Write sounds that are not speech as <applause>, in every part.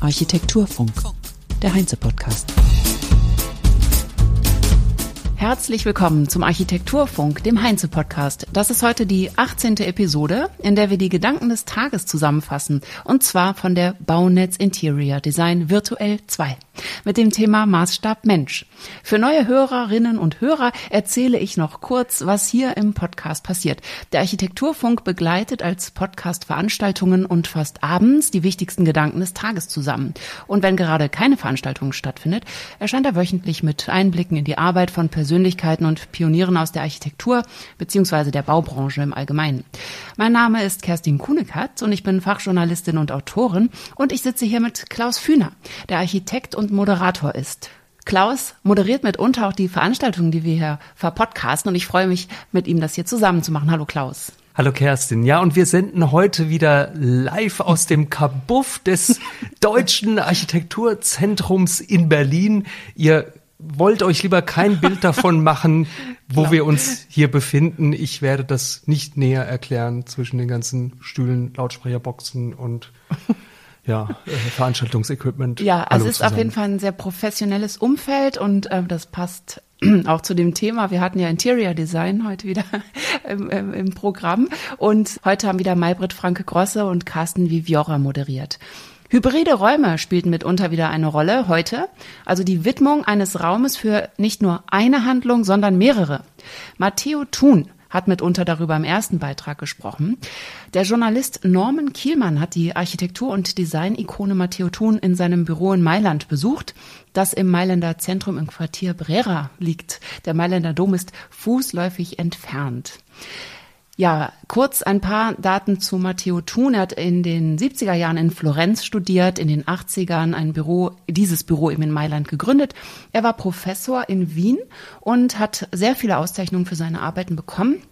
Architekturfunk, der Heinze-Podcast. Herzlich willkommen zum Architekturfunk, dem Heinze-Podcast. Das ist heute die 18. Episode, in der wir die Gedanken des Tages zusammenfassen. Und zwar von der Baunetz Interior Design Virtuell 2 mit dem Thema Maßstab Mensch. Für neue Hörerinnen und Hörer erzähle ich noch kurz, was hier im Podcast passiert. Der Architekturfunk begleitet als Podcast Veranstaltungen und fasst abends die wichtigsten Gedanken des Tages zusammen. Und wenn gerade keine Veranstaltung stattfindet, erscheint er wöchentlich mit Einblicken in die Arbeit von Persönlichkeiten und Pionieren aus der Architektur bzw. der Baubranche im Allgemeinen. Mein Name ist Kerstin Kunekatz und ich bin Fachjournalistin und Autorin und ich sitze hier mit Klaus Fühner, der Architekt und Moderator ist. Klaus moderiert mitunter auch die Veranstaltungen, die wir hier verpodcasten und ich freue mich, mit ihm das hier zusammen zu machen. Hallo Klaus. Hallo Kerstin. Ja, und wir senden heute wieder live aus dem Kabuff des <laughs> Deutschen Architekturzentrums in Berlin. Ihr wollt euch lieber kein Bild <laughs> davon machen, wo genau. wir uns hier befinden. Ich werde das nicht näher erklären zwischen den ganzen Stühlen, Lautsprecherboxen und ja, äh, Veranstaltungsequipment. Ja, also es ist zusammen. auf jeden Fall ein sehr professionelles Umfeld und äh, das passt <clears throat> auch zu dem Thema. Wir hatten ja Interior Design heute wieder <laughs> im, im, im Programm und heute haben wieder Maybrit Franke Grosse und Carsten Viviora moderiert. Hybride Räume spielten mitunter wieder eine Rolle heute, also die Widmung eines Raumes für nicht nur eine Handlung, sondern mehrere. Matteo Thun hat mitunter darüber im ersten Beitrag gesprochen. Der Journalist Norman Kielmann hat die Architektur- und Design-Ikone Matteo Thun in seinem Büro in Mailand besucht, das im Mailänder Zentrum im Quartier Brera liegt. Der Mailänder Dom ist fußläufig entfernt. Ja, kurz ein paar Daten zu Matteo Thun. Er hat in den 70er Jahren in Florenz studiert, in den 80ern ein Büro, dieses Büro eben in Mailand gegründet. Er war Professor in Wien und hat sehr viele Auszeichnungen für seine Arbeiten bekommen.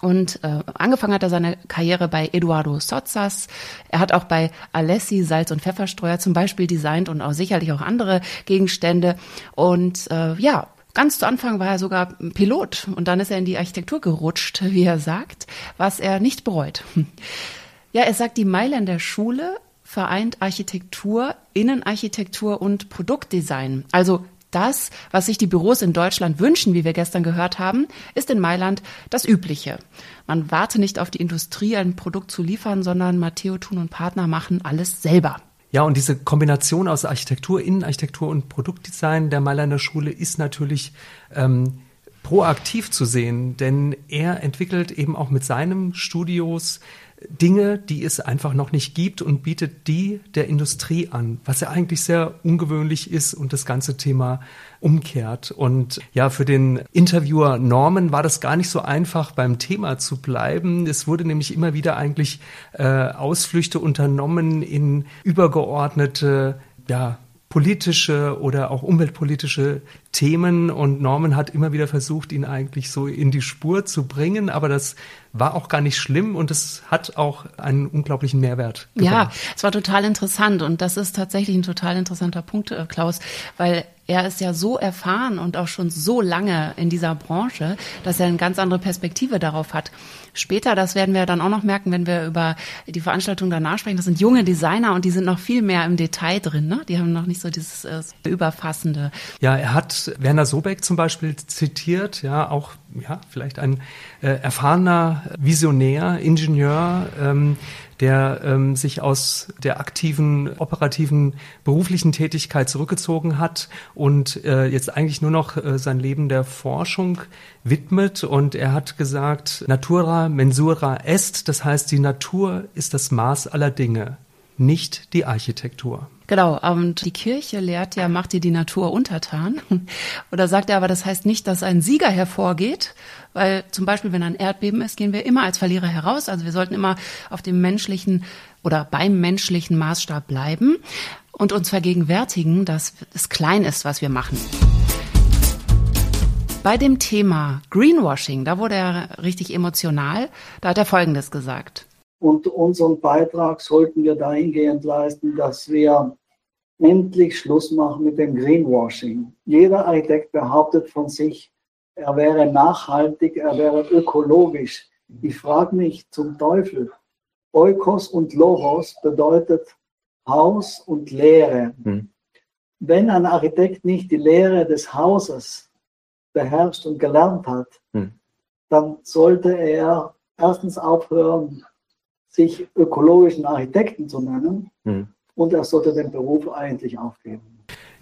Und äh, angefangen hat er seine Karriere bei Eduardo Sozzas. Er hat auch bei Alessi Salz- und Pfefferstreuer zum Beispiel designt und auch sicherlich auch andere Gegenstände. Und äh, ja, Ganz zu Anfang war er sogar Pilot und dann ist er in die Architektur gerutscht, <laughs> wie er sagt, was er nicht bereut. Ja, er sagt, die Mailänder Schule vereint Architektur, Innenarchitektur und Produktdesign. Also das, was sich die Büros in Deutschland wünschen, wie wir gestern gehört haben, ist in Mailand das Übliche. Man warte nicht auf die Industrie, ein Produkt zu liefern, sondern Matteo Thun und Partner machen alles selber. Ja, und diese Kombination aus Architektur, Innenarchitektur und Produktdesign der Mailänder Schule ist natürlich ähm, proaktiv zu sehen, denn er entwickelt eben auch mit seinen Studios Dinge, die es einfach noch nicht gibt und bietet die der Industrie an, was ja eigentlich sehr ungewöhnlich ist und das ganze Thema umkehrt. Und ja, für den Interviewer Norman war das gar nicht so einfach, beim Thema zu bleiben. Es wurde nämlich immer wieder eigentlich äh, Ausflüchte unternommen in übergeordnete ja, politische oder auch umweltpolitische Themen und Norman hat immer wieder versucht, ihn eigentlich so in die Spur zu bringen, aber das war auch gar nicht schlimm und es hat auch einen unglaublichen Mehrwert. Gebracht. Ja, es war total interessant und das ist tatsächlich ein total interessanter Punkt, äh, Klaus, weil er ist ja so erfahren und auch schon so lange in dieser Branche, dass er eine ganz andere Perspektive darauf hat. Später, das werden wir dann auch noch merken, wenn wir über die Veranstaltung danach sprechen, das sind junge Designer und die sind noch viel mehr im Detail drin. Ne? Die haben noch nicht so dieses äh, überfassende. Ja, er hat Werner Sobeck zum Beispiel zitiert, ja, auch ja, vielleicht ein äh, erfahrener Visionär, Ingenieur, ähm, der ähm, sich aus der aktiven, operativen, beruflichen Tätigkeit zurückgezogen hat und äh, jetzt eigentlich nur noch äh, sein Leben der Forschung widmet. Und er hat gesagt, Natura mensura est, das heißt, die Natur ist das Maß aller Dinge, nicht die Architektur. Genau, und die Kirche lehrt ja, macht dir die Natur untertan. <laughs> Oder sagt er aber, das heißt nicht, dass ein Sieger hervorgeht, weil zum Beispiel, wenn ein Erdbeben ist, gehen wir immer als Verlierer heraus. Also wir sollten immer auf dem menschlichen oder beim menschlichen Maßstab bleiben und uns vergegenwärtigen, dass es klein ist, was wir machen. Bei dem Thema Greenwashing, da wurde er richtig emotional. Da hat er Folgendes gesagt. Und unseren Beitrag sollten wir dahingehend leisten, dass wir endlich Schluss machen mit dem Greenwashing. Jeder Architekt behauptet von sich, er wäre nachhaltig, er wäre ökologisch. Ich frage mich zum Teufel, Oikos und Logos bedeutet Haus und Lehre. Mhm. Wenn ein Architekt nicht die Lehre des Hauses beherrscht und gelernt hat, Mhm. dann sollte er erstens aufhören, sich ökologischen Architekten zu nennen Mhm. Und er sollte den Beruf eigentlich aufgeben.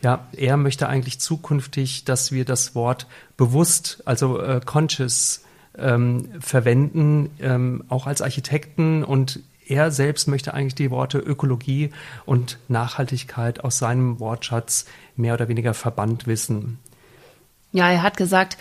Ja, er möchte eigentlich zukünftig, dass wir das Wort bewusst, also äh, conscious, ähm, verwenden, ähm, auch als Architekten. Und er selbst möchte eigentlich die Worte Ökologie und Nachhaltigkeit aus seinem Wortschatz mehr oder weniger verbannt wissen. Ja, er hat gesagt,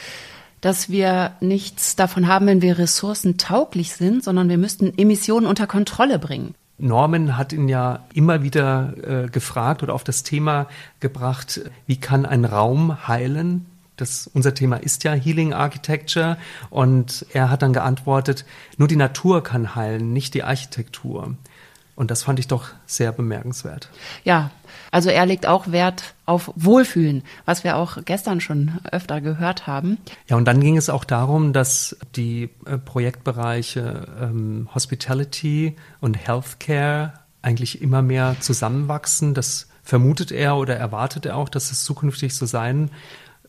dass wir nichts davon haben, wenn wir ressourcentauglich sind, sondern wir müssten Emissionen unter Kontrolle bringen. Norman hat ihn ja immer wieder äh, gefragt oder auf das Thema gebracht, wie kann ein Raum heilen? Das, unser Thema ist ja Healing Architecture und er hat dann geantwortet, nur die Natur kann heilen, nicht die Architektur. Und das fand ich doch sehr bemerkenswert. Ja, also er legt auch Wert auf Wohlfühlen, was wir auch gestern schon öfter gehört haben. Ja, und dann ging es auch darum, dass die äh, Projektbereiche ähm, Hospitality und Healthcare eigentlich immer mehr zusammenwachsen. Das vermutet er oder erwartet er auch, dass es zukünftig so sein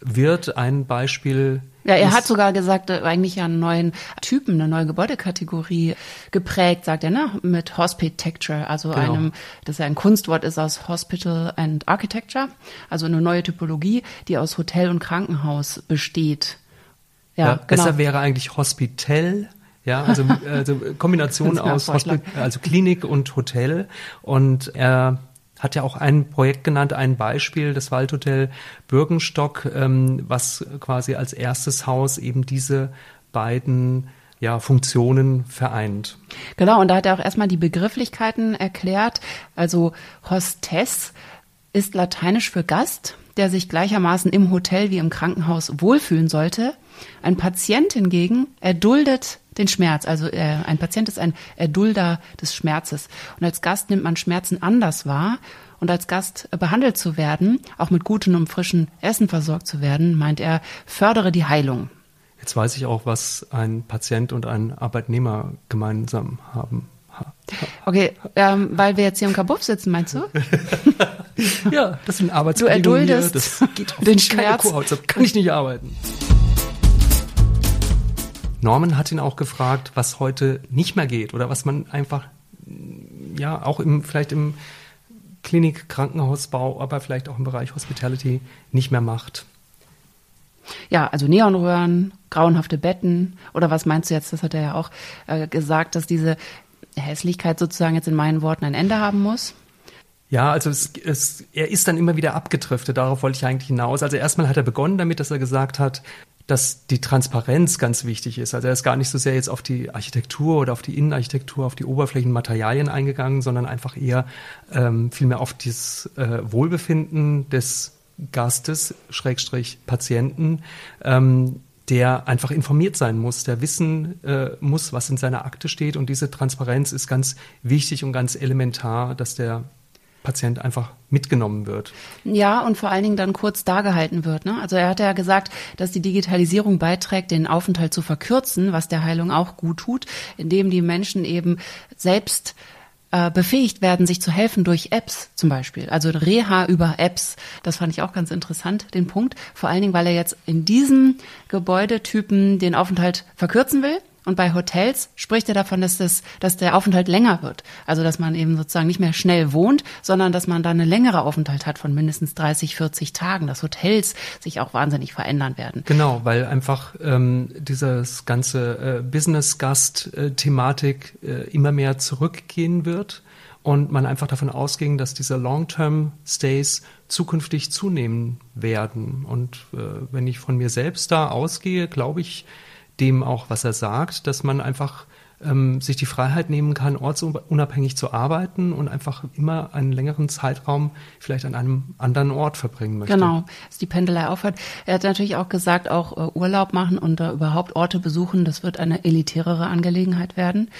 wird. Ein Beispiel. Ja, er ist- hat sogar gesagt, äh, eigentlich ja einen neuen Typen, eine neue Gebäudekategorie geprägt, sagt er, ne? Mit Hospitecture, also Genau. einem, das ja ein Kunstwort ist aus Hospital and Architecture, also eine neue Typologie, die aus Hotel und Krankenhaus besteht. Ja, Ja, genau. Besser wäre eigentlich Hospital. Ja, also, <laughs> also Kombination Das aus Vorschlag. Hospi also Klinik und Hotel. Und er hat ja auch ein Projekt genannt, ein Beispiel, das Waldhotel Bürgenstock, ähm, was quasi als erstes Haus eben diese beiden ja, Funktionen vereint. Genau, und da hat er auch erstmal die Begrifflichkeiten erklärt. Also Hostess ist lateinisch für Gast, der sich gleichermaßen im Hotel wie im Krankenhaus wohlfühlen sollte. Ein Patient hingegen erduldet den Schmerz. Also äh, ein Patient ist ein Erdulder des Schmerzes. Und als Gast nimmt man Schmerzen anders wahr. Und als Gast behandelt zu werden, auch mit gutem und frischem Essen versorgt zu werden, meint er, fördere die Heilung. Jetzt weiß ich auch, was ein Patient und ein Arbeitnehmer gemeinsam haben. Ha- Okay, ähm, weil wir jetzt hier im Kabuff sitzen, meinst du? <laughs> Ja, das sind Du Arbeitsbedingungen hier. erduldest Das geht auf den mich keine Schmerz. Kuhhaut, kann ich nicht arbeiten. Norman hat ihn auch gefragt, was heute nicht mehr geht oder was man einfach, ja, auch im, vielleicht im Klinik, Krankenhausbau, aber vielleicht auch im Bereich Hospitality nicht mehr macht. Ja, also Neonröhren, grauenhafte Betten oder was meinst du jetzt? Das hat er ja auch äh, gesagt, dass diese Hässlichkeit sozusagen jetzt in meinen Worten ein Ende haben muss. Ja, also es, es, er ist dann immer wieder abgedriftet, darauf wollte ich eigentlich hinaus. Also erstmal hat er begonnen damit, dass er gesagt hat, dass die Transparenz ganz wichtig ist. Also er ist gar nicht so sehr jetzt auf die Architektur oder auf die Innenarchitektur, auf die Oberflächenmaterialien eingegangen, sondern einfach eher ähm, vielmehr auf das äh, Wohlbefinden des Gastes, Schrägstrich Patienten, ähm, der einfach informiert sein muss, der wissen äh, muss, was in seiner Akte steht. Und diese Transparenz ist ganz wichtig und ganz elementar, dass der Patient einfach mitgenommen wird. Ja, und vor allen Dingen dann kurz dargehalten wird. Ne? Also er hat ja gesagt, dass die Digitalisierung beiträgt, den Aufenthalt zu verkürzen, was der Heilung auch gut tut, indem die Menschen eben selbst äh, befähigt werden, sich zu helfen durch Apps zum Beispiel. Also Reha über Apps. Das fand ich auch ganz interessant, den Punkt. Vor allen Dingen, weil er jetzt in diesem Gebäudetypen den Aufenthalt verkürzen will. Und bei Hotels spricht er davon, dass, das, dass der Aufenthalt länger wird. Also dass man eben sozusagen nicht mehr schnell wohnt, sondern dass man dann eine längere Aufenthalt hat von mindestens 30, 40 Tagen, dass Hotels sich auch wahnsinnig verändern werden. Genau, weil einfach ähm, dieses ganze äh, Business-Gast-Thematik äh, immer mehr zurückgehen wird und man einfach davon ausging, dass diese Long-Term-Stays zukünftig zunehmen werden. Und äh, wenn ich von mir selbst da ausgehe, glaube ich dem auch, was er sagt, dass man einfach ähm, sich die Freiheit nehmen kann, ortsunabhängig zu arbeiten und einfach immer einen längeren Zeitraum vielleicht an einem anderen Ort verbringen möchte. Genau, dass die Pendelei aufhört. Er hat natürlich auch gesagt, auch äh, Urlaub machen und überhaupt Orte besuchen, das wird eine elitärere Angelegenheit werden.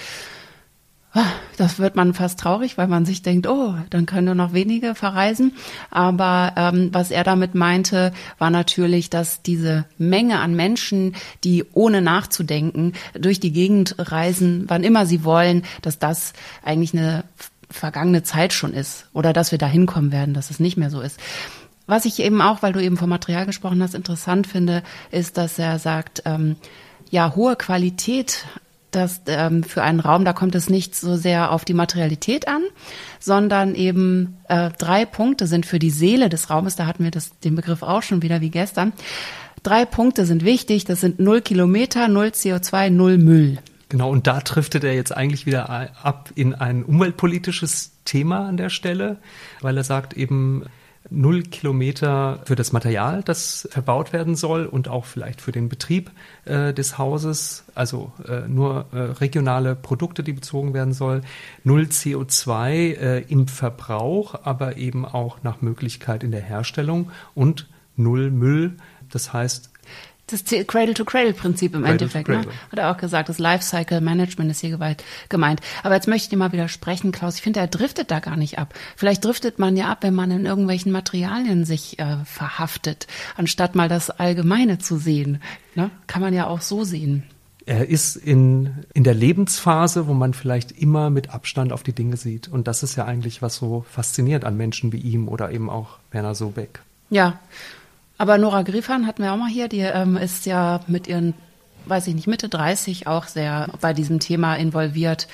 Das wird man fast traurig, weil man sich denkt, oh, dann können nur noch wenige verreisen. Aber ähm, was er damit meinte, war natürlich, dass diese Menge an Menschen, die ohne nachzudenken durch die Gegend reisen, wann immer sie wollen, dass das eigentlich eine vergangene Zeit schon ist oder dass wir da hinkommen werden, dass es nicht mehr so ist. Was ich eben auch, weil du eben vom Material gesprochen hast, interessant finde, ist, dass er sagt, ähm, ja, hohe Qualität dass ähm, für einen Raum, da kommt es nicht so sehr auf die Materialität an, sondern eben äh, drei Punkte sind für die Seele des Raumes, da hatten wir das, den Begriff auch schon wieder wie gestern. Drei Punkte sind wichtig, das sind null Kilometer, null CO2, null Müll. Genau, und da driftet er jetzt eigentlich wieder ab in ein umweltpolitisches Thema an der Stelle, weil er sagt eben, null Kilometer für das Material, das verbaut werden soll und auch vielleicht für den Betrieb äh, des Hauses, also äh, nur äh, regionale Produkte, die bezogen werden soll, null CO2 äh, im Verbrauch, aber eben auch nach Möglichkeit in der Herstellung und null Müll. Das heißt, das Cradle-to-Cradle-Prinzip im Cradle Endeffekt, ne? Hat er auch gesagt, das Lifecycle Management ist hier gemeint. Aber jetzt möchte ich dir mal widersprechen, Klaus. Ich finde, er driftet da gar nicht ab. Vielleicht driftet man ja ab, wenn man in irgendwelchen Materialien sich äh, verhaftet, anstatt mal das Allgemeine zu sehen. Ne? Kann man ja auch so sehen. Er ist in, in der Lebensphase, wo man vielleicht immer mit Abstand auf die Dinge sieht. Und das ist ja eigentlich, was so fasziniert an Menschen wie ihm oder eben auch Werner Sobeck. Ja, aber Nora Griffan hatten wir auch mal hier, die ähm, ist ja mit ihren, weiß ich nicht, Mitte 30 auch sehr bei diesem Thema involviert.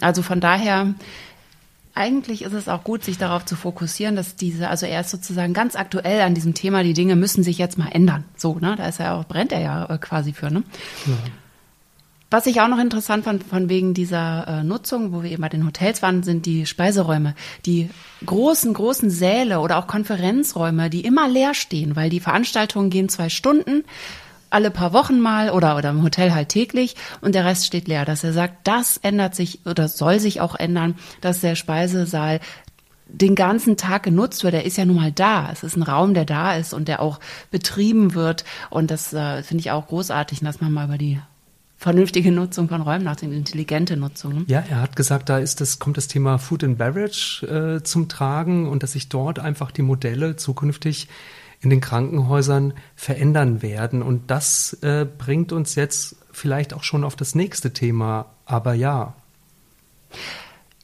Also von daher, eigentlich ist es auch gut, sich darauf zu fokussieren, dass diese, also er ist sozusagen ganz aktuell an diesem Thema, die Dinge müssen sich jetzt mal ändern. So, ne? Da ist er auch, brennt er ja äh, quasi für, ne? Ja. Was ich auch noch interessant fand, von wegen dieser äh, Nutzung, wo wir eben bei den Hotels waren, sind die Speiseräume. Die großen, großen Säle oder auch Konferenzräume, die immer leer stehen, weil die Veranstaltungen gehen zwei Stunden, alle paar Wochen mal oder, oder im Hotel halt täglich und der Rest steht leer. Dass er sagt, das ändert sich oder soll sich auch ändern, dass der Speisesaal den ganzen Tag genutzt wird. Er ist ja nun mal da. Es ist ein Raum, der da ist und der auch betrieben wird. Und das äh, finde ich auch großartig, dass man mal über die vernünftige Nutzung von Räumen nachdenken, intelligente Nutzung. Ja, er hat gesagt, da ist das, kommt das Thema Food and Beverage äh, zum Tragen und dass sich dort einfach die Modelle zukünftig in den Krankenhäusern verändern werden. Und das äh, bringt uns jetzt vielleicht auch schon auf das nächste Thema. Aber ja.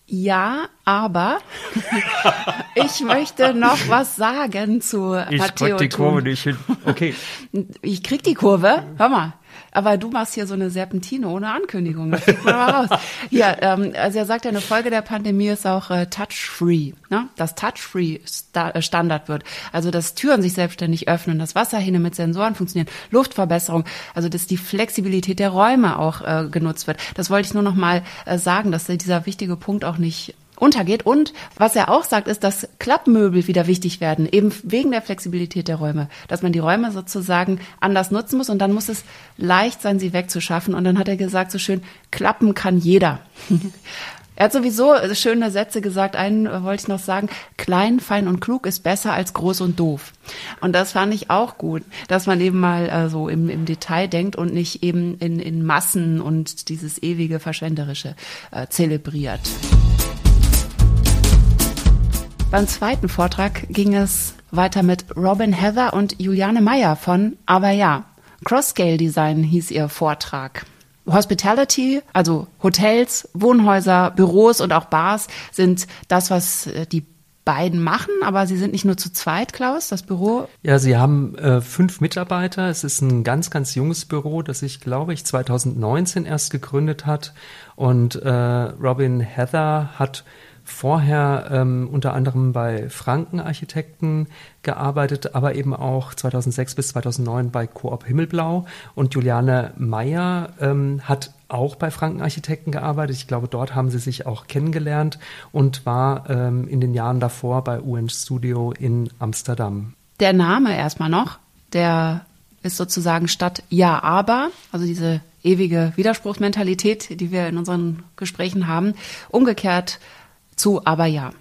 Ja, aber <laughs> ich möchte noch was sagen zu. Ich krieg die Kurve nicht hin. Okay. Ich krieg die Kurve. Hör mal. Aber du machst hier so eine Serpentine ohne Ankündigung. Das mal raus. Ja, ähm, also er sagt ja, eine Folge der Pandemie ist auch äh, touch-free, ne? dass touch-free äh, Standard wird. Also dass Türen sich selbstständig öffnen, dass Wasserhähne mit Sensoren funktionieren, Luftverbesserung, also dass die Flexibilität der Räume auch äh, genutzt wird. Das wollte ich nur noch mal äh, sagen, dass dieser wichtige Punkt auch nicht untergeht. Und was er auch sagt, ist, dass Klappmöbel wieder wichtig werden, eben wegen der Flexibilität der Räume, dass man die Räume sozusagen anders nutzen muss und dann muss es leicht sein, sie wegzuschaffen. Und dann hat er gesagt, so schön, klappen kann jeder. <laughs> Er hat sowieso schöne Sätze gesagt. Einen wollte ich noch sagen. Klein, fein und klug ist besser als groß und doof. Und das fand ich auch gut, dass man eben mal äh, so im, im Detail denkt und nicht eben in, in Massen und dieses ewige Verschwenderische äh, zelebriert. Beim zweiten Vortrag ging es weiter mit Robin Heather und Juliane Meyer von Aber ja. Cross-Scale Design hieß ihr Vortrag. Hospitality, also Hotels, Wohnhäuser, Büros und auch Bars sind das, was äh, die beiden machen, aber sie sind nicht nur zu zweit, Klaus, das Büro. Ja, sie haben äh, fünf Mitarbeiter. Es ist ein ganz, ganz junges Büro, das sich, glaube ich, 2019 erst gegründet hat. Und äh, Robin Heather hat vorher ähm, unter anderem bei Franken Architekten gearbeitet, aber eben auch 2006 bis 2009 bei Coop Himmelblau. Und Juliane Meyer ähm, hat auch bei Franken Architekten gearbeitet. Ich glaube, dort haben sie sich auch kennengelernt und war ähm, in den Jahren davor bei UN Studio in Amsterdam. Der Name erstmal noch, der ist sozusagen statt Ja, aber, also diese ewige Widerspruchsmentalität, die wir in unseren Gesprächen haben, umgekehrt zu aber ja.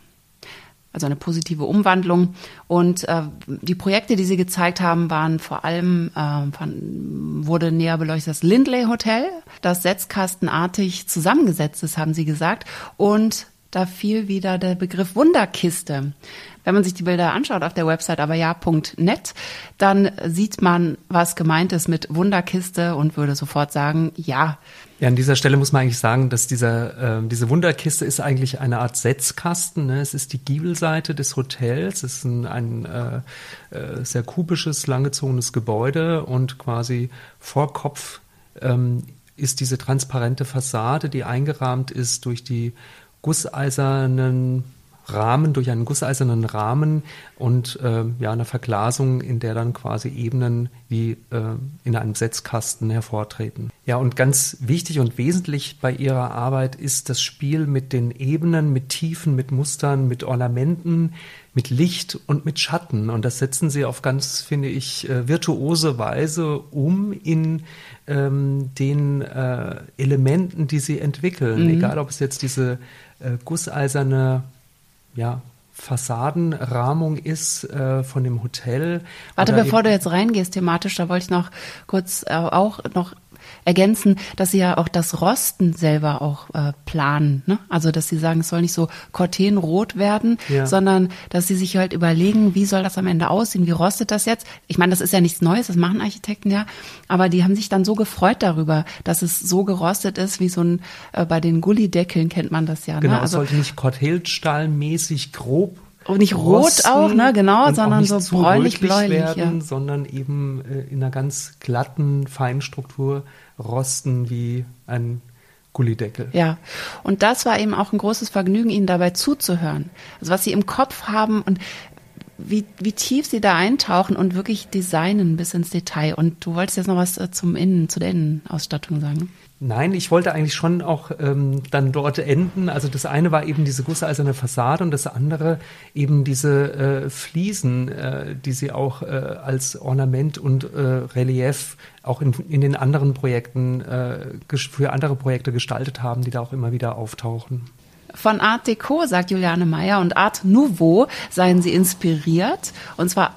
also eine positive Umwandlung. Und äh, die Projekte, die sie gezeigt haben, waren vor allem, äh, wurde näher beleuchtet das Lindley Hotel, das setzkastenartig zusammengesetzt ist, haben sie gesagt. Und da fiel wieder der Begriff Wunderkiste. Wenn man sich die Bilder anschaut auf der Website aber ja.net, dann sieht man, was gemeint ist mit Wunderkiste und würde sofort sagen, ja. Ja, an dieser Stelle muss man eigentlich sagen, dass dieser, äh, diese Wunderkiste ist eigentlich eine Art Setzkasten. Ne? Es ist die Giebelseite des Hotels. Es ist ein, ein äh, äh, sehr kubisches, langgezogenes Gebäude und quasi vor Kopf ähm, ist diese transparente Fassade, die eingerahmt ist durch die gusseisernen Rahmen, durch einen gusseisernen Rahmen und äh, ja, einer Verglasung, in der dann quasi Ebenen wie äh, in einem Setzkasten hervortreten. Ja, und ganz wichtig und wesentlich bei ihrer Arbeit ist das Spiel mit den Ebenen, mit Tiefen, mit Mustern, mit Ornamenten, mit Licht und mit Schatten. Und das setzen sie auf ganz, finde ich, äh, virtuose Weise um in ähm, den äh, Elementen, die sie entwickeln. Mhm. Egal, ob es jetzt diese äh, gusseiserne ja, Fassadenrahmung ist äh, von dem Hotel. Warte, bevor du jetzt reingehst thematisch, da wollte ich noch kurz äh, auch noch ergänzen, dass sie ja auch das Rosten selber auch äh, planen. Ne? Also dass sie sagen, es soll nicht so cortenrot werden, ja. sondern dass sie sich halt überlegen, wie soll das am Ende aussehen, wie rostet das jetzt? Ich meine, das ist ja nichts Neues, das machen Architekten ja, aber die haben sich dann so gefreut darüber, dass es so gerostet ist, wie so ein, äh, bei den Gullideckeln kennt man das ja. Ne? Genau, also, es sollte nicht Cortelstahlmäßig grob und nicht rot auch, ne, genau, sondern so bräunlich-bläulich. werden, ja. sondern eben äh, in einer ganz glatten Feinstruktur rosten wie ein Gullideckel. Ja, und das war eben auch ein großes Vergnügen, Ihnen dabei zuzuhören. Also was Sie im Kopf haben und wie, wie tief Sie da eintauchen und wirklich designen bis ins Detail. Und du wolltest jetzt noch was äh, zum Innen, zu der Innenausstattung sagen. Nein, ich wollte eigentlich schon auch ähm, dann dort enden. Also das eine war eben diese gusseiserne Fassade und das andere eben diese äh, Fliesen, äh, die sie auch äh, als Ornament und äh, Relief auch in, in den anderen Projekten, äh, für andere Projekte gestaltet haben, die da auch immer wieder auftauchen. Von Art Deco, sagt Juliane Meyer, und Art Nouveau seien sie inspiriert. Und zwar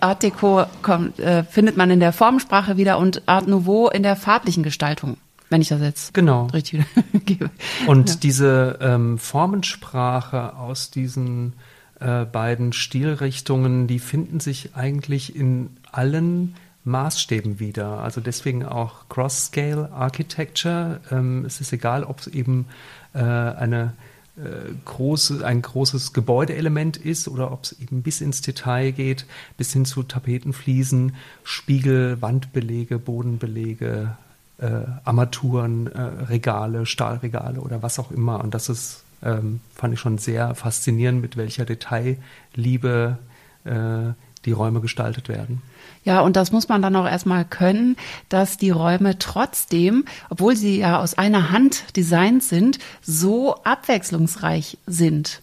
Art Deco kommt, äh, findet man in der Formensprache wieder und Art Nouveau in der farblichen Gestaltung wenn ich das jetzt genau. richtig gebe. Und ja. diese ähm, Formensprache aus diesen äh, beiden Stilrichtungen, die finden sich eigentlich in allen Maßstäben wieder. Also deswegen auch Cross-Scale Architecture. Ähm, es ist egal, ob es eben äh, eine äh, große, ein großes Gebäudeelement ist oder ob es eben bis ins Detail geht, bis hin zu Tapetenfliesen, Spiegel, Wandbelege, Bodenbelege, äh, Armaturen, äh, Regale, Stahlregale oder was auch immer. Und das ist, ähm, fand ich schon sehr faszinierend, mit welcher Detailliebe äh, die Räume gestaltet werden. Ja, und das muss man dann auch erstmal können, dass die Räume trotzdem, obwohl sie ja aus einer Hand designt sind, so abwechslungsreich sind.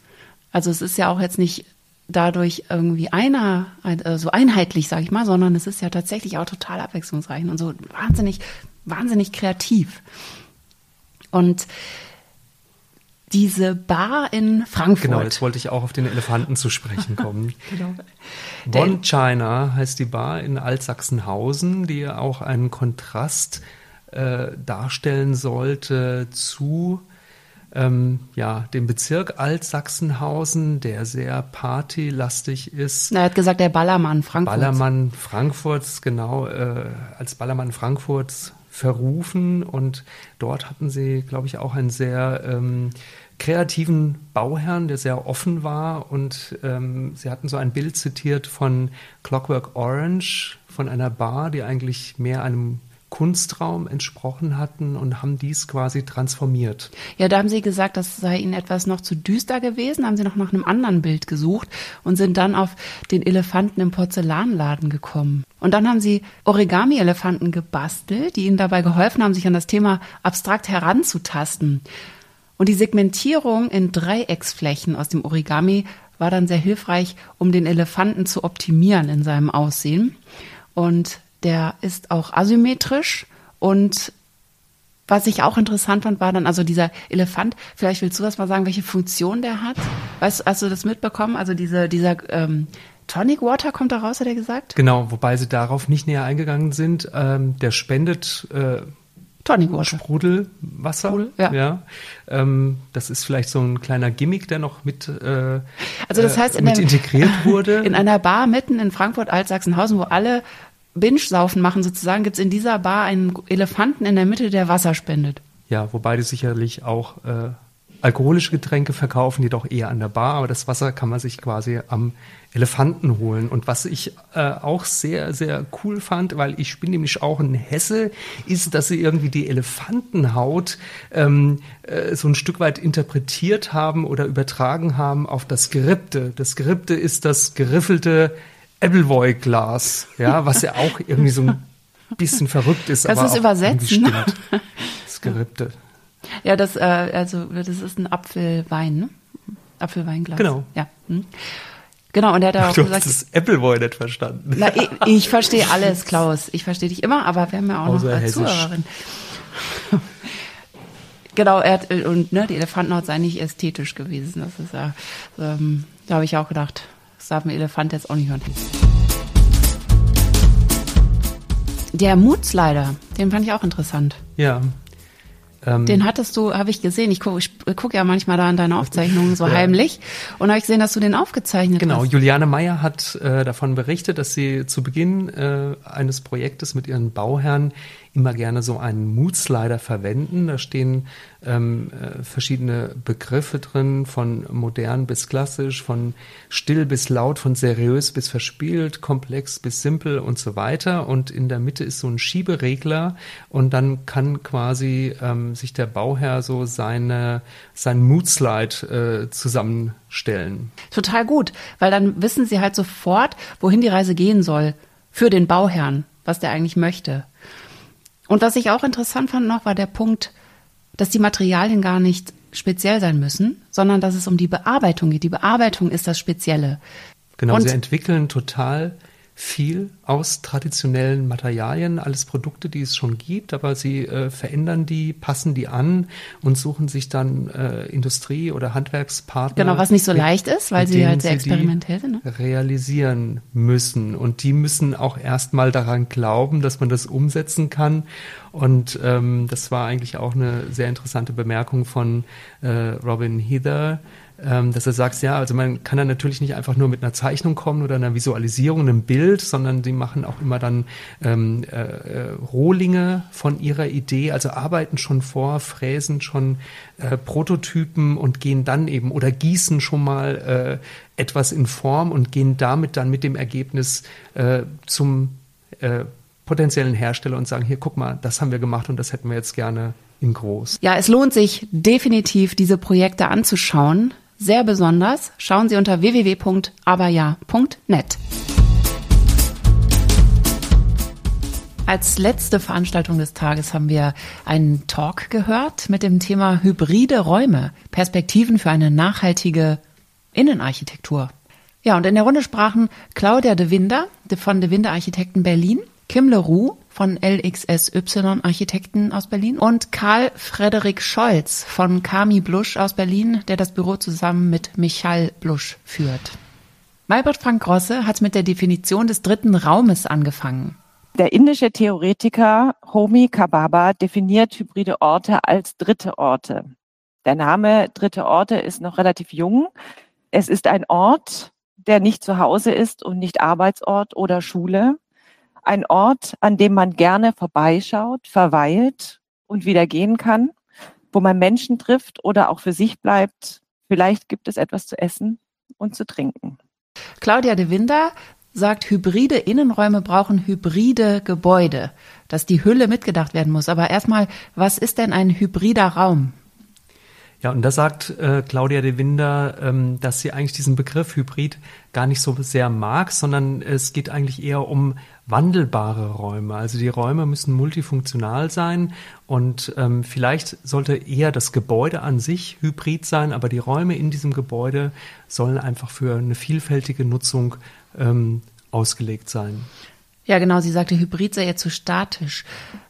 Also es ist ja auch jetzt nicht dadurch irgendwie einer, äh, so einheitlich, sage ich mal, sondern es ist ja tatsächlich auch total abwechslungsreich und so wahnsinnig wahnsinnig kreativ. Und diese Bar in Frankfurt. Genau, jetzt wollte ich auch auf den Elefanten zu sprechen <laughs> kommen. genau. Bon China heißt die Bar in Altsachsenhausen, die auch einen Kontrast äh, darstellen sollte zu ähm, ja, dem Bezirk Altsachsenhausen, der sehr partylastig ist. Na, er hat gesagt, der Ballermann Frankfurt. Ballermann Frankfurts, genau, äh, als Ballermann Frankfurts verrufen. Und dort hatten sie, glaube ich, auch einen sehr ähm, kreativen Bauherrn, der sehr offen war. Und ähm, sie hatten so ein Bild zitiert von Clockwork Orange, von einer Bar, die eigentlich mehr einem Kunstraum entsprochen hatten und haben dies quasi transformiert. Ja, da haben Sie gesagt, das sei Ihnen etwas noch zu düster gewesen, haben Sie noch nach einem anderen Bild gesucht und sind dann auf den Elefanten im Porzellanladen gekommen. Und dann haben Sie Origami-Elefanten gebastelt, die Ihnen dabei geholfen haben, sich an das Thema abstrakt heranzutasten. Und die Segmentierung in Dreiecksflächen aus dem Origami war dann sehr hilfreich, um den Elefanten zu optimieren in seinem Aussehen. Und der ist auch asymmetrisch und was ich auch interessant fand, war dann also dieser Elefant. Vielleicht willst du das mal sagen, welche Funktion der hat? Weißt, hast du das mitbekommen? Also diese, dieser ähm, Tonic Water kommt da raus, hat er gesagt? Genau, wobei sie darauf nicht näher eingegangen sind. Ähm, der spendet äh, Tonic Water. Sprudelwasser. Sprudel, ja. ja. Ähm, das ist vielleicht so ein kleiner Gimmick, der noch mit, äh, Also das heißt, äh, in mit der- integriert wurde. <laughs> In einer Bar mitten in Frankfurt Altsachsenhausen, wo alle Binge-Saufen machen sozusagen, gibt's in dieser Bar einen Elefanten in der Mitte, der Wasser spendet. Ja, wobei die sicherlich auch äh, alkoholische Getränke verkaufen, jedoch eher an der Bar, aber das Wasser kann man sich quasi am Elefanten holen. Und was ich äh, auch sehr, sehr cool fand, weil ich bin nämlich auch ein Hesse, ist, dass sie irgendwie die Elefantenhaut ähm, äh, so ein Stück weit interpretiert haben oder übertragen haben auf das Gerippte. Das Gerippte ist das geriffelte Appleboy-Glas, ja, was ja auch irgendwie so ein <laughs> bisschen verrückt ist. Aber du übersetzen? irgendwie Stimmt. <laughs> Das Gerippte. Ja, das, äh, also das ist ein Apfelwein, ne? Apfelweinglas. Genau. Ja. Hm. Genau, und er hat auch Du gesagt, hast das Appleboy nicht verstanden. na, ich, ich verstehe alles, Klaus. Ich verstehe dich immer, aber wir haben ja auch Außer noch eine. Zuhörerin. <laughs> genau, er hat, und ne, die Elefantenhaut sei nicht ästhetisch gewesen. Das ist ja, ähm, da habe ich auch gedacht, das darf ein Elefant jetzt auch nicht hören. Der Moodslider, den fand ich auch interessant. Ja. Ähm, Den hattest du, habe ich gesehen. Ich gucke guck ja manchmal da an deine Aufzeichnungen so <laughs> Ja. heimlich und habe ich gesehen, dass du den aufgezeichnet Genau, hast. Juliane Meyer hat äh, davon berichtet, dass sie zu Beginn äh, eines Projektes mit ihren Bauherren immer gerne so einen Moodslider verwenden. Da stehen ähm, äh, verschiedene Begriffe drin, von modern bis klassisch, von still bis laut, von seriös bis verspielt, komplex bis simpel und so weiter. Und in der Mitte ist so ein Schieberegler und dann kann quasi ähm, sich der Bauherr so seine, sein Moodslide äh, zusammenstellen. Total gut, weil dann wissen sie halt sofort, wohin die Reise gehen soll für den Bauherrn, was der eigentlich möchte. Und was ich auch interessant fand noch, war der Punkt, dass die Materialien gar nicht speziell sein müssen, sondern dass es um die Bearbeitung geht. Die Bearbeitung ist das Spezielle. Genau, Und- sie entwickeln total viel aus traditionellen Materialien, alles Produkte, die es schon gibt, aber sie äh, verändern die, passen die an und suchen sich dann äh, Industrie- oder Handwerkspartner. Genau, was nicht so leicht ist, weil sie halt sehr experimentell sind. Ne? realisieren müssen. Und die müssen auch erstmal daran glauben, dass man das umsetzen kann. Und ähm, das war eigentlich auch eine sehr interessante Bemerkung von äh, Robin Heather, ähm, dass er sagt, ja, also man kann da natürlich nicht einfach nur mit einer Zeichnung kommen oder einer Visualisierung, einem Bild, sondern die machen auch immer dann ähm, äh, äh, Rohlinge von ihrer Idee, also arbeiten schon vor, fräsen schon äh, Prototypen und gehen dann eben oder gießen schon mal äh, etwas in Form und gehen damit dann mit dem Ergebnis äh, zum äh, potenziellen Hersteller und sagen, hier, guck mal, das haben wir gemacht und das hätten wir jetzt gerne in groß. Ja, es lohnt sich definitiv, diese Projekte anzuschauen. Sehr besonders. Schauen Sie unter www.aberja.net. Als letzte Veranstaltung des Tages haben wir einen Talk gehört mit dem Thema hybride Räume, Perspektiven für eine nachhaltige Innenarchitektur. Ja, und in der Runde sprachen Claudia de Winder von de Winder Architekten Berlin, Kim Leroux von LXSY Architekten aus Berlin und Karl Frederik Scholz von Kami Blusch aus Berlin, der das Büro zusammen mit Michal Blusch führt. Malbert Frank Grosse hat mit der Definition des dritten Raumes angefangen. Der indische Theoretiker Homi Kababa definiert hybride Orte als dritte Orte. Der Name dritte Orte ist noch relativ jung. Es ist ein Ort, der nicht zu Hause ist und nicht Arbeitsort oder Schule. Ein Ort, an dem man gerne vorbeischaut, verweilt und wieder gehen kann, wo man Menschen trifft oder auch für sich bleibt. Vielleicht gibt es etwas zu essen und zu trinken. Claudia de Winder sagt, hybride Innenräume brauchen hybride Gebäude, dass die Hülle mitgedacht werden muss. Aber erstmal, was ist denn ein hybrider Raum? Ja, und da sagt äh, Claudia de Winder, ähm, dass sie eigentlich diesen Begriff Hybrid gar nicht so sehr mag, sondern es geht eigentlich eher um wandelbare Räume. Also die Räume müssen multifunktional sein und ähm, vielleicht sollte eher das Gebäude an sich hybrid sein, aber die Räume in diesem Gebäude sollen einfach für eine vielfältige Nutzung ähm, ausgelegt sein. Ja, genau. Sie sagte, Hybrid sei jetzt zu statisch.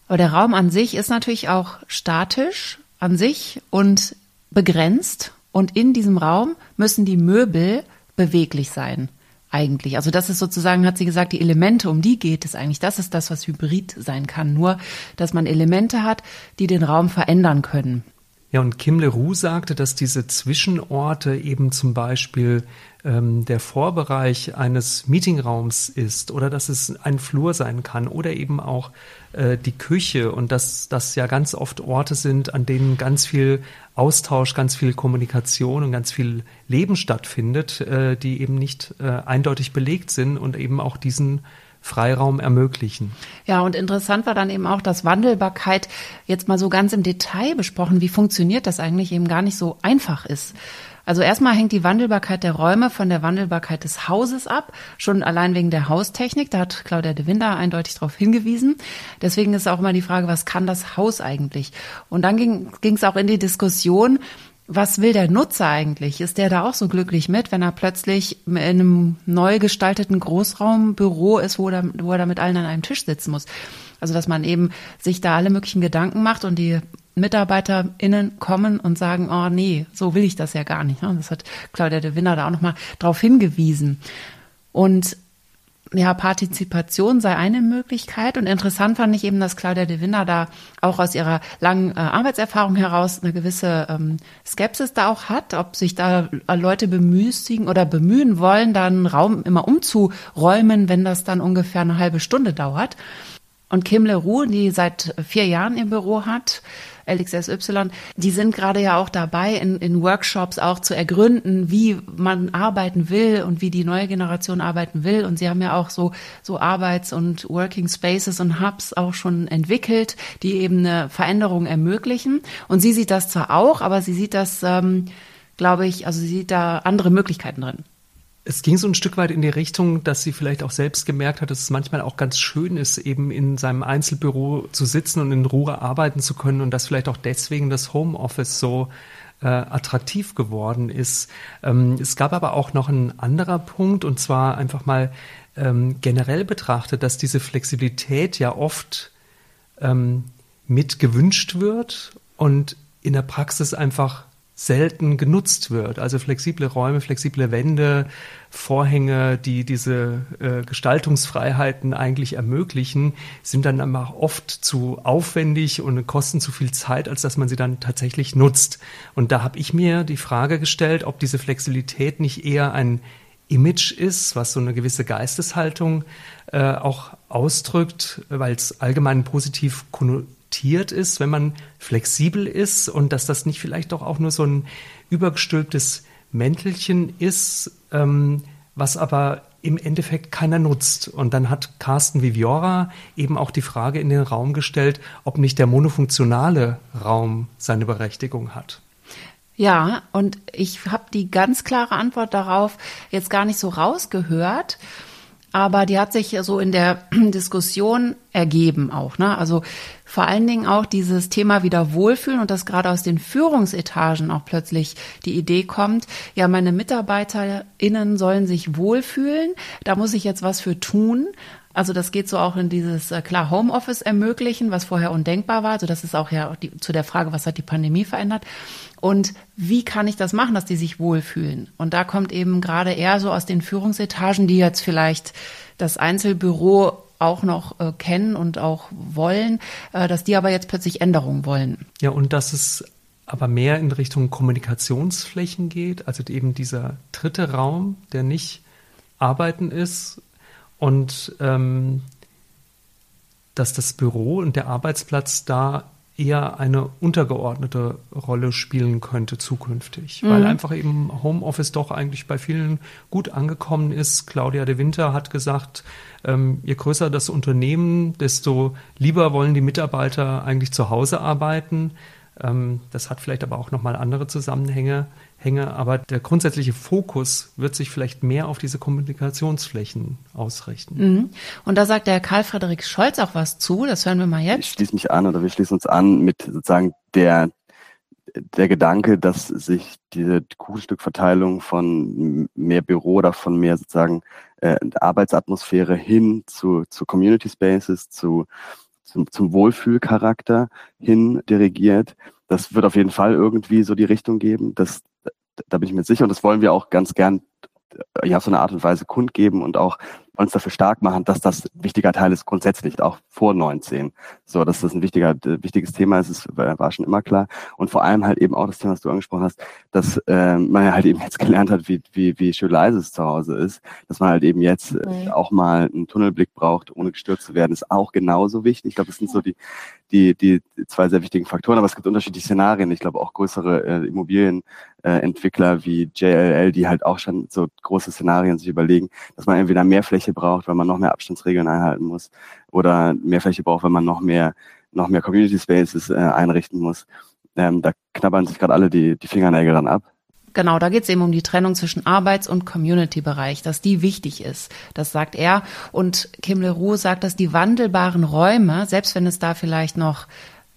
Aber der Raum an sich ist natürlich auch statisch an sich und begrenzt. Und in diesem Raum müssen die Möbel beweglich sein eigentlich. Also das ist sozusagen, hat sie gesagt, die Elemente, um die geht es eigentlich. Das ist das, was Hybrid sein kann. Nur, dass man Elemente hat, die den Raum verändern können. Ja, und Kim Leroux sagte, dass diese Zwischenorte eben zum Beispiel ähm, der Vorbereich eines Meetingraums ist oder dass es ein Flur sein kann oder eben auch äh, die Küche und dass das ja ganz oft Orte sind, an denen ganz viel Austausch, ganz viel Kommunikation und ganz viel Leben stattfindet, äh, die eben nicht äh, eindeutig belegt sind und eben auch diesen Freiraum ermöglichen. Ja, und interessant war dann eben auch, dass Wandelbarkeit jetzt mal so ganz im Detail besprochen, wie funktioniert das eigentlich eben gar nicht so einfach ist. Also erstmal hängt die Wandelbarkeit der Räume von der Wandelbarkeit des Hauses ab, schon allein wegen der Haustechnik. Da hat Claudia de Winder eindeutig darauf hingewiesen. Deswegen ist auch immer die Frage, was kann das Haus eigentlich? Und dann ging es auch in die Diskussion, was will der Nutzer eigentlich? Ist der da auch so glücklich mit, wenn er plötzlich in einem neu gestalteten Großraumbüro ist, wo er, wo er da mit allen an einem Tisch sitzen muss? Also, dass man eben sich da alle möglichen Gedanken macht und die MitarbeiterInnen kommen und sagen, oh nee, so will ich das ja gar nicht. Das hat Claudia de Winner da auch nochmal drauf hingewiesen. Und ja, Partizipation sei eine Möglichkeit. Und interessant fand ich eben, dass Claudia de Winner da auch aus ihrer langen äh, Arbeitserfahrung heraus eine gewisse ähm, Skepsis da auch hat, ob sich da Leute bemüßigen oder bemühen wollen, da einen Raum immer umzuräumen, wenn das dann ungefähr eine halbe Stunde dauert. Und Kim Leroux, die seit vier Jahren ihr Büro hat, LXSY, die sind gerade ja auch dabei, in, in Workshops auch zu ergründen, wie man arbeiten will und wie die neue Generation arbeiten will. Und sie haben ja auch so, so Arbeits- und Working Spaces und Hubs auch schon entwickelt, die eben eine Veränderung ermöglichen. Und sie sieht das zwar auch, aber sie sieht das, ähm, glaube ich, also sie sieht da andere Möglichkeiten drin. Es ging so ein Stück weit in die Richtung, dass sie vielleicht auch selbst gemerkt hat, dass es manchmal auch ganz schön ist, eben in seinem Einzelbüro zu sitzen und in Ruhe arbeiten zu können und dass vielleicht auch deswegen das Homeoffice so äh, attraktiv geworden ist. Ähm, es gab aber auch noch ein anderer Punkt und zwar einfach mal ähm, generell betrachtet, dass diese Flexibilität ja oft ähm, mit gewünscht wird und in der Praxis einfach selten genutzt wird. Also flexible Räume, flexible Wände, Vorhänge, die diese äh, Gestaltungsfreiheiten eigentlich ermöglichen, sind dann aber oft zu aufwendig und kosten zu viel Zeit, als dass man sie dann tatsächlich nutzt. Und da habe ich mir die Frage gestellt, ob diese Flexibilität nicht eher ein Image ist, was so eine gewisse Geisteshaltung äh, auch ausdrückt, weil es allgemein positiv adaptiert ist, wenn man flexibel ist und dass das nicht vielleicht doch auch nur so ein übergestülptes Mäntelchen ist, ähm, was aber im Endeffekt keiner nutzt. Und dann hat Carsten Viviora eben auch die Frage in den Raum gestellt, ob nicht der monofunktionale Raum seine Berechtigung hat. Ja, und ich habe die ganz klare Antwort darauf jetzt gar nicht so rausgehört aber die hat sich so in der <clears throat> Diskussion ergeben auch. Ne? Also vor allen Dingen auch dieses Thema wieder Wohlfühlen und dass gerade aus den Führungsetagen auch plötzlich die Idee kommt, ja, meine MitarbeiterInnen sollen sich wohlfühlen, da muss ich jetzt was für tun. Also das geht so auch in dieses äh, klar Homeoffice ermöglichen, was vorher undenkbar war. Also das ist auch ja die, zu der Frage, was hat die Pandemie verändert und wie kann ich das machen, dass die sich wohlfühlen? Und da kommt eben gerade eher so aus den Führungsetagen, die jetzt vielleicht das Einzelbüro auch noch äh, kennen und auch wollen, äh, dass die aber jetzt plötzlich Änderungen wollen. Ja, und dass es aber mehr in Richtung Kommunikationsflächen geht, also eben dieser dritte Raum, der nicht arbeiten ist und ähm, dass das Büro und der Arbeitsplatz da eher eine untergeordnete Rolle spielen könnte zukünftig, mhm. weil einfach eben Homeoffice doch eigentlich bei vielen gut angekommen ist. Claudia de Winter hat gesagt, ähm, je größer das Unternehmen, desto lieber wollen die Mitarbeiter eigentlich zu Hause arbeiten. Ähm, das hat vielleicht aber auch nochmal andere Zusammenhänge hänge, aber der grundsätzliche Fokus wird sich vielleicht mehr auf diese Kommunikationsflächen ausrichten. Mhm. Und da sagt der Karl Frederik Scholz auch was zu, das hören wir mal jetzt. Ich schließe mich an oder wir schließen uns an mit sozusagen der der Gedanke, dass sich diese Kuchenstückverteilung von mehr Büro oder von mehr sozusagen äh, Arbeitsatmosphäre hin zu, zu Community Spaces, zu, zum, zum Wohlfühlcharakter hin dirigiert, das wird auf jeden Fall irgendwie so die Richtung geben. Das, da bin ich mir sicher und das wollen wir auch ganz gern ja, auf so eine Art und Weise kundgeben und auch uns dafür stark machen, dass das ein wichtiger Teil ist, grundsätzlich auch vor 19. So, dass das ein wichtiger, wichtiges Thema ist, ist, war schon immer klar. Und vor allem halt eben auch das Thema, was du angesprochen hast, dass äh, man ja halt eben jetzt gelernt hat, wie, wie, wie schön leise es zu Hause ist, dass man halt eben jetzt äh, auch mal einen Tunnelblick braucht, ohne gestört zu werden, ist auch genauso wichtig. Ich glaube, das sind so die, die, die zwei sehr wichtigen Faktoren, aber es gibt unterschiedliche Szenarien. Ich glaube auch größere äh, Immobilienentwickler wie JLL, die halt auch schon so große Szenarien sich überlegen, dass man entweder mehr Fläche braucht, weil man noch mehr Abstandsregeln einhalten muss, oder mehr Fläche braucht, wenn man noch mehr, noch mehr Community Spaces äh, einrichten muss. Ähm, da knabbern sich gerade alle die, die Fingernägel dann ab. Genau, da geht es eben um die Trennung zwischen Arbeits- und Community-Bereich, dass die wichtig ist. Das sagt er. Und Kim Leroux sagt, dass die wandelbaren Räume, selbst wenn es da vielleicht noch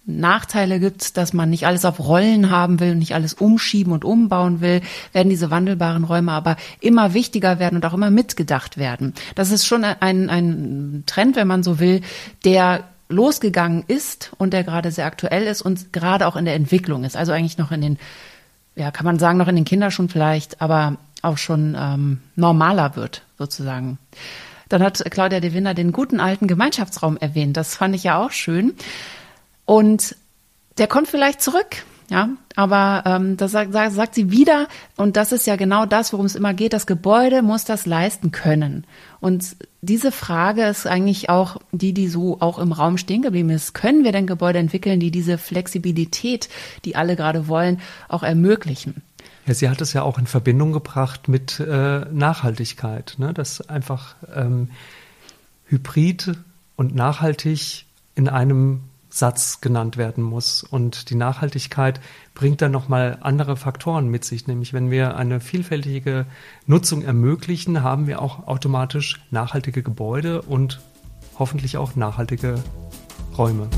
Nachteile gibt, dass man nicht alles auf Rollen haben will, nicht alles umschieben und umbauen will, werden diese wandelbaren Räume aber immer wichtiger werden und auch immer mitgedacht werden. Das ist schon ein, ein Trend, wenn man so will, der losgegangen ist und der gerade sehr aktuell ist und gerade auch in der Entwicklung ist. Also eigentlich noch in den ja, kann man sagen, noch in den Kinderschuhen vielleicht, aber auch schon ähm, normaler wird, sozusagen. Dann hat Claudia de Winner den guten alten Gemeinschaftsraum erwähnt. Das fand ich ja auch schön. Und der kommt vielleicht zurück. Ja, aber ähm, das sagt, sagt sie wieder, und das ist ja genau das, worum es immer geht, das Gebäude muss das leisten können. Und diese Frage ist eigentlich auch die, die so auch im Raum stehen geblieben ist. Können wir denn Gebäude entwickeln, die diese Flexibilität, die alle gerade wollen, auch ermöglichen? Ja, sie hat es ja auch in Verbindung gebracht mit äh, Nachhaltigkeit, ne? dass einfach ähm, Hybrid und nachhaltig in einem Satz genannt werden muss. Und die Nachhaltigkeit bringt dann nochmal andere Faktoren mit sich. Nämlich wenn wir eine vielfältige Nutzung ermöglichen, haben wir auch automatisch nachhaltige Gebäude und hoffentlich auch nachhaltige Räume.